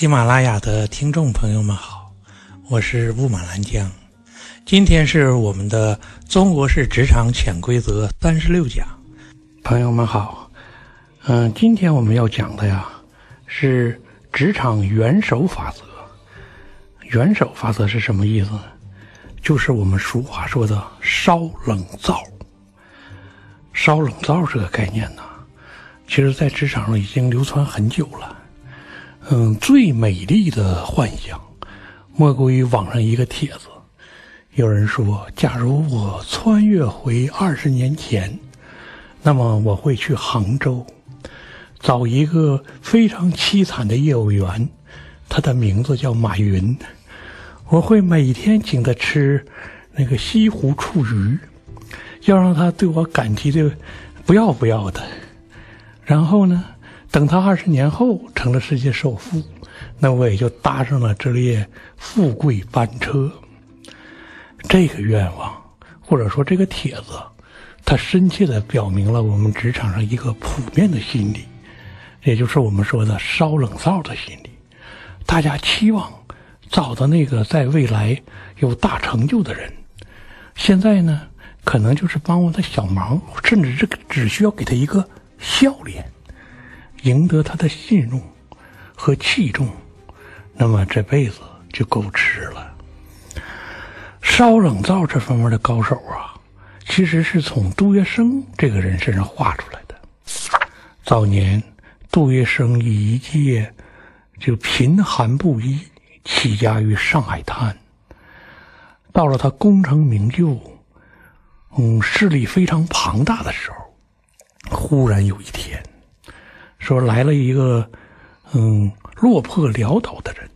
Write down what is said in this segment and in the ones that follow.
喜马拉雅的听众朋友们好，我是雾满兰江。今天是我们的《中国式职场潜规则》三十六讲。朋友们好，嗯，今天我们要讲的呀是职场元首法则。元首法则是什么意思呢？就是我们俗话说的“烧冷灶”。烧冷灶这个概念呢，其实在职场上已经流传很久了。嗯，最美丽的幻想，莫过于网上一个帖子。有人说，假如我穿越回二十年前，那么我会去杭州，找一个非常凄惨的业务员，他的名字叫马云。我会每天请他吃那个西湖醋鱼，要让他对我感激的不要不要的。然后呢？等他二十年后成了世界首富，那我也就搭上了这列富贵班车。这个愿望，或者说这个帖子，它深切的表明了我们职场上一个普遍的心理，也就是我们说的烧冷灶的心理。大家期望找到那个在未来有大成就的人，现在呢，可能就是帮我的小忙，甚至这个只需要给他一个笑脸。赢得他的信用和器重，那么这辈子就够吃了。烧冷灶这方面的高手啊，其实是从杜月笙这个人身上画出来的。早年，杜月笙以一介就贫寒布衣起家于上海滩，到了他功成名就，嗯，势力非常庞大的时候，忽然有一天。说来了一个，嗯，落魄潦倒的人，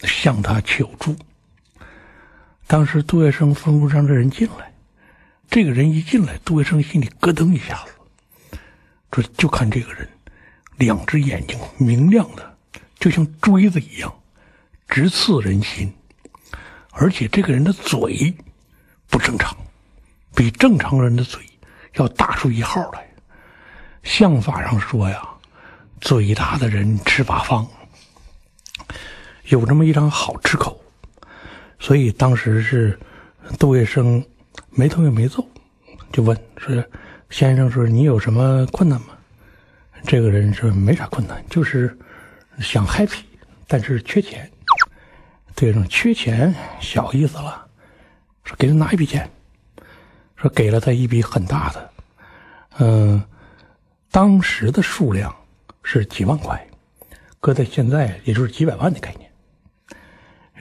向他求助。当时杜月笙吩咐让这人进来，这个人一进来，杜月笙心里咯噔一下子，这就看这个人，两只眼睛明亮的，就像锥子一样，直刺人心，而且这个人的嘴不正常，比正常人的嘴要大出一号来。相法上说呀。嘴大的人吃八方，有这么一张好吃口，所以当时是杜月笙没头也没皱，就问说：“先生说你有什么困难吗？”这个人说：“没啥困难，就是想 happy，但是缺钱。”杜月笙缺钱小意思了，说：“给他拿一笔钱。”说给了他一笔很大的，嗯，当时的数量。是几万块，搁在现在也就是几百万的概念。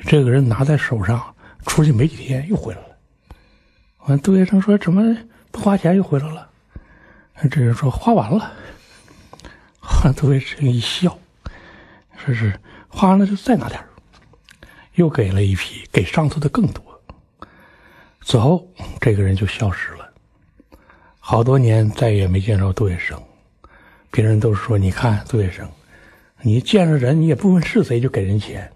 这个人拿在手上，出去没几天又回来了。完，杜月笙说：“怎么不花钱又回来了？”这人说：“花完了。”杜月笙一笑，说是花完了就再拿点又给了一批，给上头的更多。此后，这个人就消失了，好多年再也没见着杜月笙。别人都说：“你看，杜月笙，你见着人，你也不问是谁就给人钱，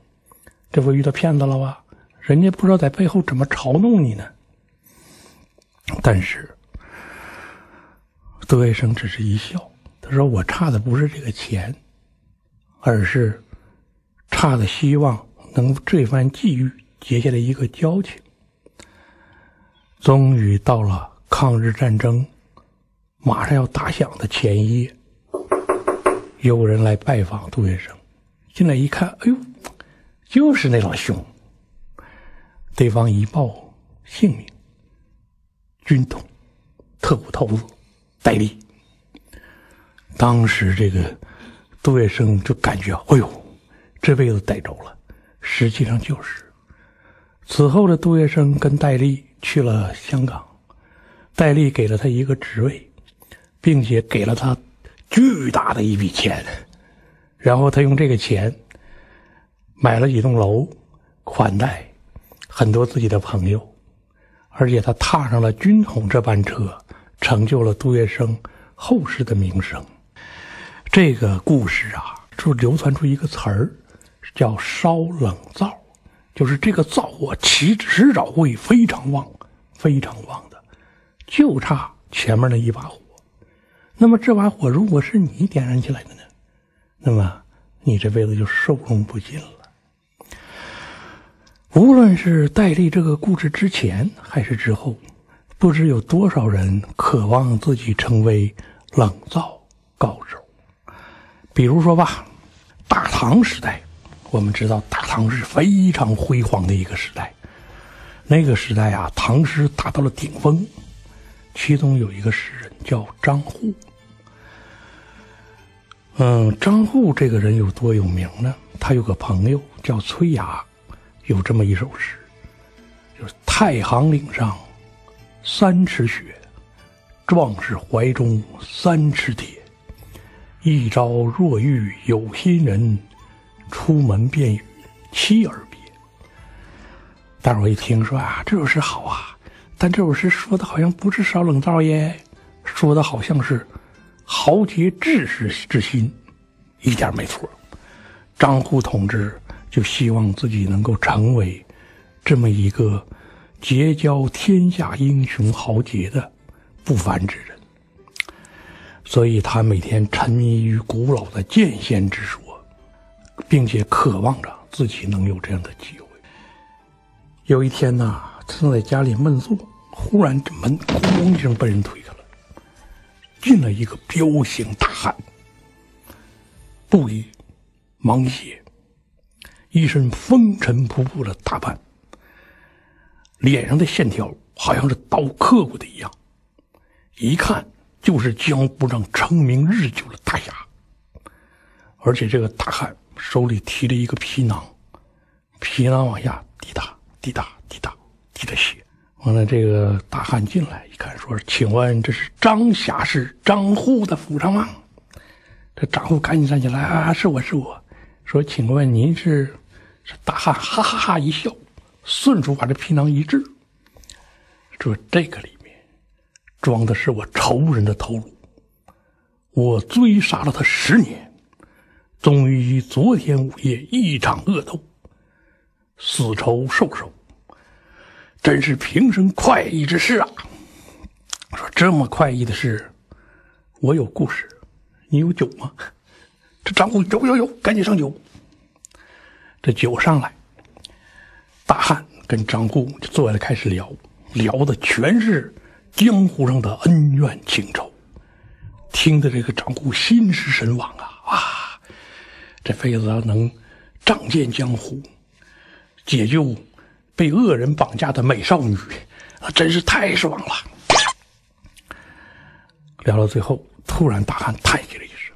这不遇到骗子了吧？人家不知道在背后怎么嘲弄你呢。”但是，杜月笙只是一笑，他说：“我差的不是这个钱，而是差的希望能这番际遇结下来一个交情。”终于到了抗日战争马上要打响的前夜。有人来拜访杜月笙，进来一看，哎呦，就是那老兄。对方一报姓名，军统特务头子戴笠。当时这个杜月笙就感觉，哎呦，这辈子逮着了。实际上就是，此后的杜月笙跟戴笠去了香港，戴笠给了他一个职位，并且给了他。巨大的一笔钱，然后他用这个钱买了几栋楼，款待很多自己的朋友，而且他踏上了军统这班车，成就了杜月笙后世的名声。这个故事啊，就流传出一个词儿，叫“烧冷灶”，就是这个灶火起迟早会非常旺，非常旺的，就差前面那一把火。那么这把火如果是你点燃起来的呢？那么你这辈子就受用不尽了。无论是戴笠这个故事之前还是之后，不知有多少人渴望自己成为冷灶高手。比如说吧，大唐时代，我们知道大唐是非常辉煌的一个时代。那个时代啊，唐诗达到了顶峰，其中有一个诗人叫张祜。嗯，张祜这个人有多有名呢？他有个朋友叫崔雅，有这么一首诗，就是“太行岭上三尺雪，壮士怀中三尺铁。一朝若遇有心人，出门便与妻儿别。”大伙一听说啊，这首诗好啊，但这首诗说的好像不是烧冷灶耶，说的好像是豪杰志士之心，一点没错。张祜同志就希望自己能够成为这么一个结交天下英雄豪杰的不凡之人，所以他每天沉迷于古老的剑仙之说，并且渴望着自己能有这样的机会。有一天呐，正在家里闷坐，忽然这门咣一声被人推开了，进来一个彪形大汉，布衣、芒鞋，一身风尘仆仆的打扮，脸上的线条好像是刀刻过的一样，一看就是江湖上成名日久的大侠。而且这个大汉手里提着一个皮囊，皮囊往下滴答。滴答滴答滴答血，完了，这个大汉进来一看，说：“请问这是张侠士张祜的府上吗？”这张祜赶紧站起来：“啊，是我是我。”说：“请问您是？”是大汉哈哈哈一笑，顺手把这皮囊一掷，说：“这个里面装的是我仇人的头颅，我追杀了他十年，终于昨天午夜一场恶斗。”死仇受首，真是平生快意之事啊！说这么快意的事，我有故事，你有酒吗？这张祜有有有，赶紧上酒。这酒上来，大汉跟张祜就坐下来开始聊，聊的全是江湖上的恩怨情仇，听得这个张祜心驰神往啊！啊，这辈子能仗剑江湖。解救被恶人绑架的美少女，啊，真是太爽了！聊到最后，突然大汉叹息了一声，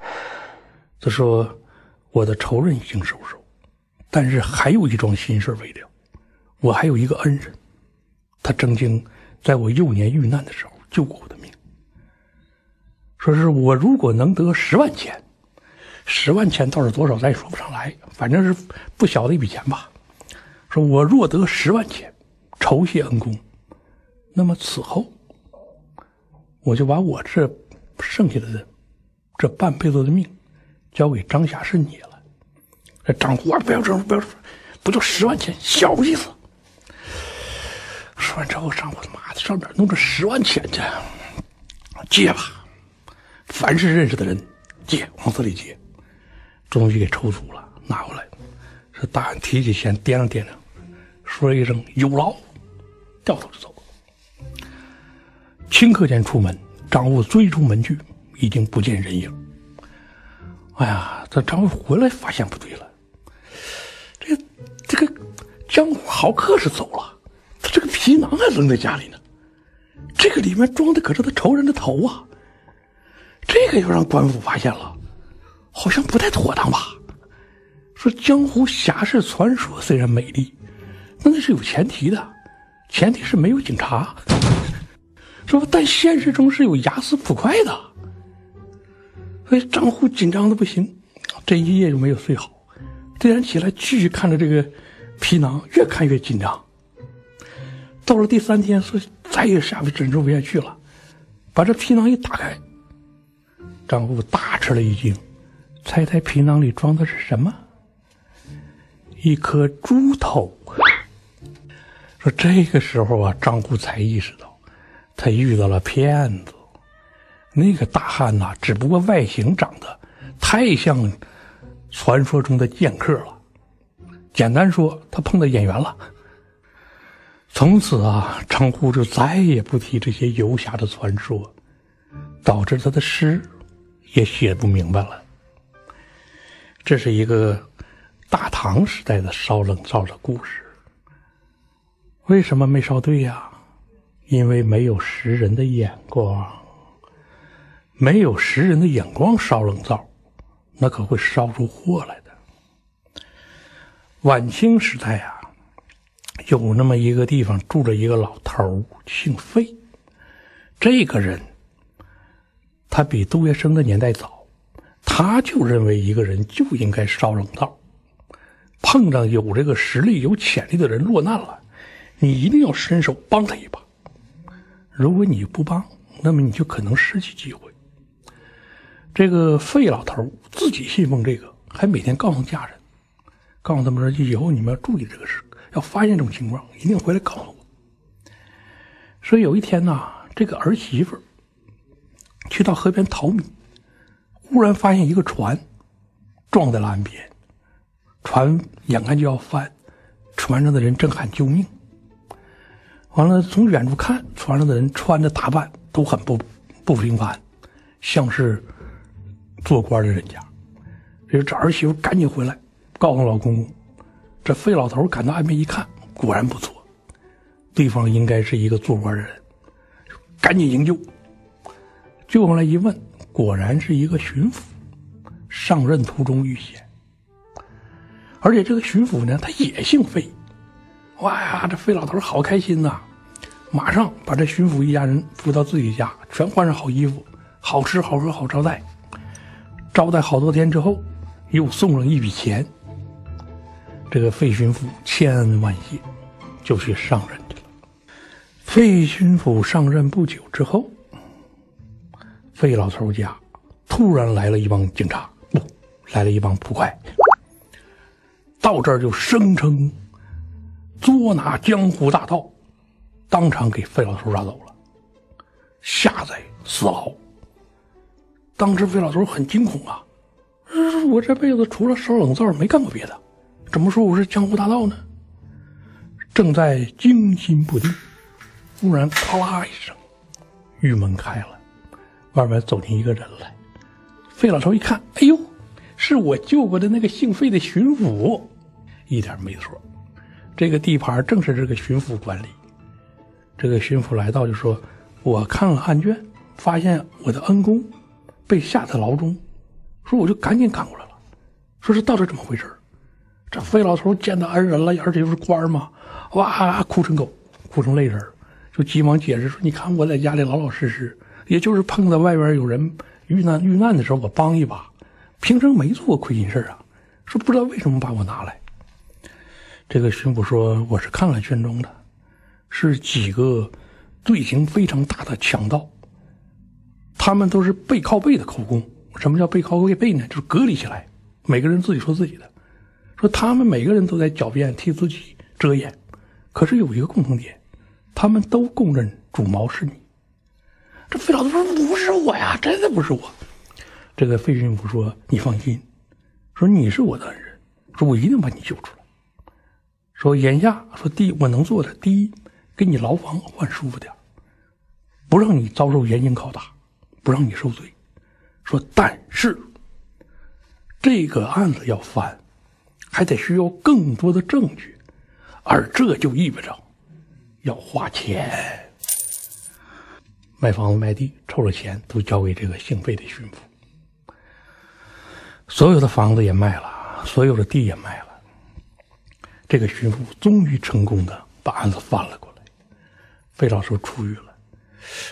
他说：“我的仇人已经收手，但是还有一桩心事未了。我还有一个恩人，他曾经在我幼年遇难的时候救过我的命。说是我如果能得十万钱，十万钱倒是多少咱也说不上来，反正是不小的一笔钱吧。”说我若得十万钱，酬谢恩公，那么此后我就把我这剩下的这半辈子的命交给张侠是你了。这张虎啊，不要这，不要这样，不就十万钱，小意思。说完之后，张虎他妈的上哪弄这十万钱去？借吧，凡是认识的人借，往这里借，终于给抽足了，拿过来。这大汉提起钱，掂量掂量。说了一声“有劳”，掉头就走。顷刻间出门，张武追出门去，已经不见人影。哎呀，这张武回来发现不对了，这这个江湖豪客是走了，他这个皮囊还扔在家里呢。这个里面装的可是他仇人的头啊！这个要让官府发现了，好像不太妥当吧？说江湖侠士传说虽然美丽。那那是有前提的，前提是没有警察，是吧？但现实中是有押司捕快的，所以张户紧张的不行，这一夜就没有睡好。第二天起来继续看着这个皮囊，越看越紧张。到了第三天，说再也下不忍受不下去了，把这皮囊一打开，张户大吃了一惊，猜猜皮囊里装的是什么？一颗猪头。说这个时候啊，张祜才意识到，他遇到了骗子。那个大汉呐，只不过外形长得太像传说中的剑客了。简单说，他碰到演员了。从此啊，张祜就再也不提这些游侠的传说，导致他的诗也写不明白了。这是一个大唐时代的烧冷灶的故事。为什么没烧对呀？因为没有识人的眼光，没有识人的眼光烧冷灶，那可会烧出祸来的。晚清时代啊，有那么一个地方住着一个老头姓费。这个人，他比杜月笙的年代早，他就认为一个人就应该烧冷灶，碰上有这个实力、有潜力的人落难了，你一定要伸手帮他一把。如果你不帮，那么你就可能失去机会。这个费老头自己信奉这个，还每天告诉家人。告诉他们说：“以后你们要注意这个事，要发现这种情况，一定回来告诉我。”所以有一天呢，这个儿媳妇去到河边淘米，忽然发现一个船撞在了岸边，船眼看就要翻，船上的人正喊救命。完了，从远处看，船上的人穿着打扮都很不不平凡，像是做官的人家。这找儿媳妇赶紧回来。告诉老公公，这费老头赶到岸边一看，果然不错，对方应该是一个做官的人，赶紧营救。救上来一问，果然是一个巡抚，上任途中遇险。而且这个巡抚呢，他也姓费。哇呀，这费老头好开心呐！马上把这巡抚一家人扶到自己家，全换上好衣服，好吃好喝好招待。招待好多天之后，又送上一笔钱。这个费巡抚千恩万谢，就去上任去了。费巡抚上任不久之后，费老头家突然来了一帮警察，不，来了一帮捕快，到这儿就声称捉拿江湖大盗，当场给费老头抓走了，下在死牢。当时费老头很惊恐啊，我这辈子除了烧冷灶没干过别的。怎么说我是江湖大盗呢？正在惊心不定，忽然咔啦一声，玉门开了，外面走进一个人来。费老头一看，哎呦，是我救过的那个姓费的巡抚，一点没错，这个地盘正是这个巡抚管理。这个巡抚来到就说：“我看了案卷，发现我的恩公被下在牢中，说我就赶紧赶过来了，说是到底怎么回事？”这费老头见到恩人了，而且又是官嘛，哇，哭成狗，哭成泪人就急忙解释说：“你看我在家里老老实实，也就是碰到外边有人遇难遇难的时候，我帮一把，平生没做过亏心事啊。说不知道为什么把我拿来。”这个巡抚说：“我是看了卷宗的，是几个罪行非常大的强盗，他们都是背靠背的口供。什么叫背靠背背呢？就是隔离起来，每个人自己说自己的。”说他们每个人都在狡辩，替自己遮掩，可是有一个共同点，他们都供认主谋是你。这费老头说：“不是我呀，真的不是我。”这个费巡抚说：“你放心，说你是我的恩人，说我一定把你救出来。说眼下说第我能做的，第一给你牢房换舒服点不让你遭受严刑拷打，不让你受罪。说但是这个案子要翻。”还得需要更多的证据，而这就意味着要花钱，卖房子卖地，凑了钱都交给这个姓费的巡抚。所有的房子也卖了，所有的地也卖了，这个巡抚终于成功的把案子翻了过来。费老师出狱了，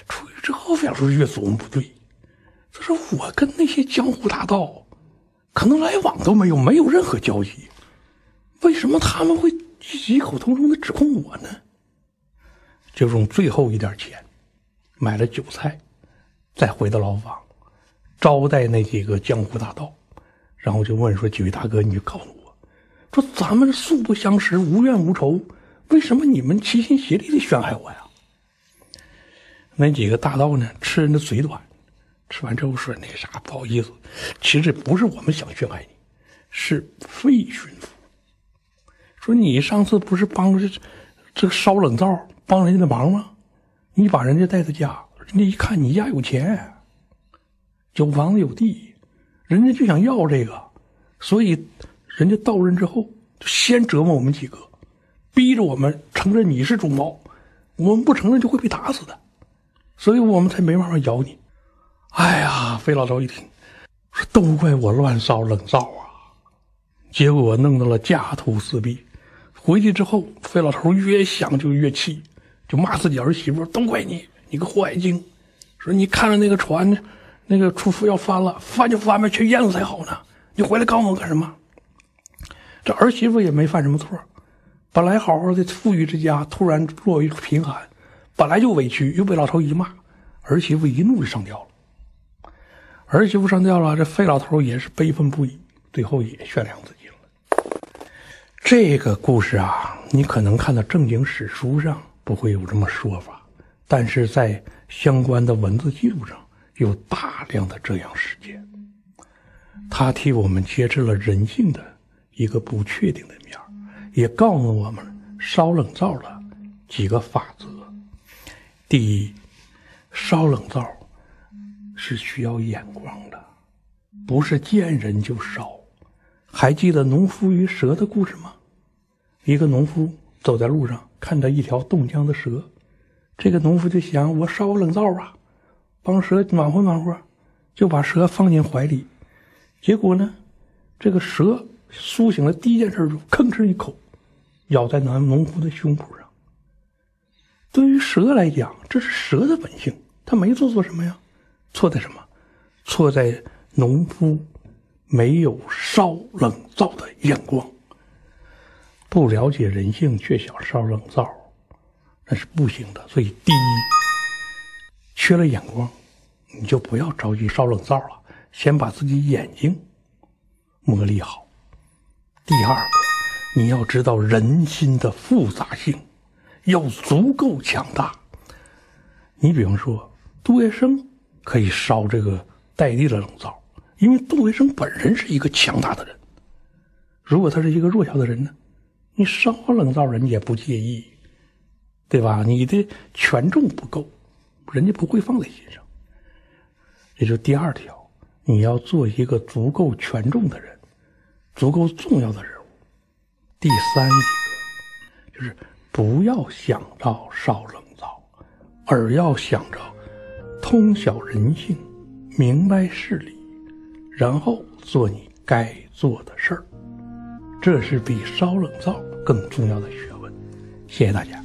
出狱之后，费老师越琢磨不对，他说：“我跟那些江湖大盗可能来往都没有，没有任何交集。”为什么他们会异口同声的指控我呢？就用最后一点钱买了酒菜，再回到牢房招待那几个江湖大盗，然后就问说：“几位大哥，你就告诉我，说咱们素不相识，无怨无仇，为什么你们齐心协力的陷害我呀？”那几个大盗呢，吃人的嘴短，吃完之后说：“那个啥，不好意思，其实不是我们想陷害你。”是费巡抚，说你上次不是帮这这个烧冷灶帮人家的忙吗？你把人家带到家，人家一看你家有钱，有房子有地，人家就想要这个，所以人家到任之后就先折磨我们几个，逼着我们承认你是忠猫，我们不承认就会被打死的，所以我们才没办法咬你。哎呀，费老头一听，说都怪我乱烧冷灶啊，结果弄到了家徒四壁。回去之后，费老头越想就越气，就骂自己儿媳妇：“都怪你，你个坏精！说你看着那个船，那个出夫要翻了，翻就翻呗，全淹了才好呢！你回来告我干什么？”这儿媳妇也没犯什么错，本来好好的富裕之家，突然落于贫寒，本来就委屈，又被老头一骂，儿媳妇一怒就上吊了。儿媳妇上吊了，这费老头也是悲愤不已，最后也悬梁自尽了。这个故事啊，你可能看到正经史书上不会有这么说法，但是在相关的文字记录上有大量的这样事件。他替我们揭示了人性的一个不确定的面也告诉我们烧冷灶的几个法则。第一，烧冷灶。是需要眼光的，不是见人就烧。还记得农夫与蛇的故事吗？一个农夫走在路上，看到一条冻僵的蛇，这个农夫就想：我烧个冷灶吧，帮蛇暖和暖和，就把蛇放进怀里。结果呢，这个蛇苏醒了，第一件事就吭哧一口，咬在农农夫的胸脯上。对于蛇来讲，这是蛇的本性，它没做错什么呀。错在什么？错在农夫没有烧冷灶的眼光。不了解人性却想烧冷灶，那是不行的。所以，第一，缺了眼光，你就不要着急烧冷灶了，先把自己眼睛磨砺好。第二个，你要知道人心的复杂性，要足够强大。你比方说，杜月笙。可以烧这个戴笠的冷灶，因为杜月笙本人是一个强大的人。如果他是一个弱小的人呢，你烧冷灶人也不介意，对吧？你的权重不够，人家不会放在心上。这就第二条，你要做一个足够权重的人，足够重要的人物。第三一个就是不要想到烧冷灶，而要想着。通晓人性，明白事理，然后做你该做的事儿，这是比烧冷灶更重要的学问。谢谢大家。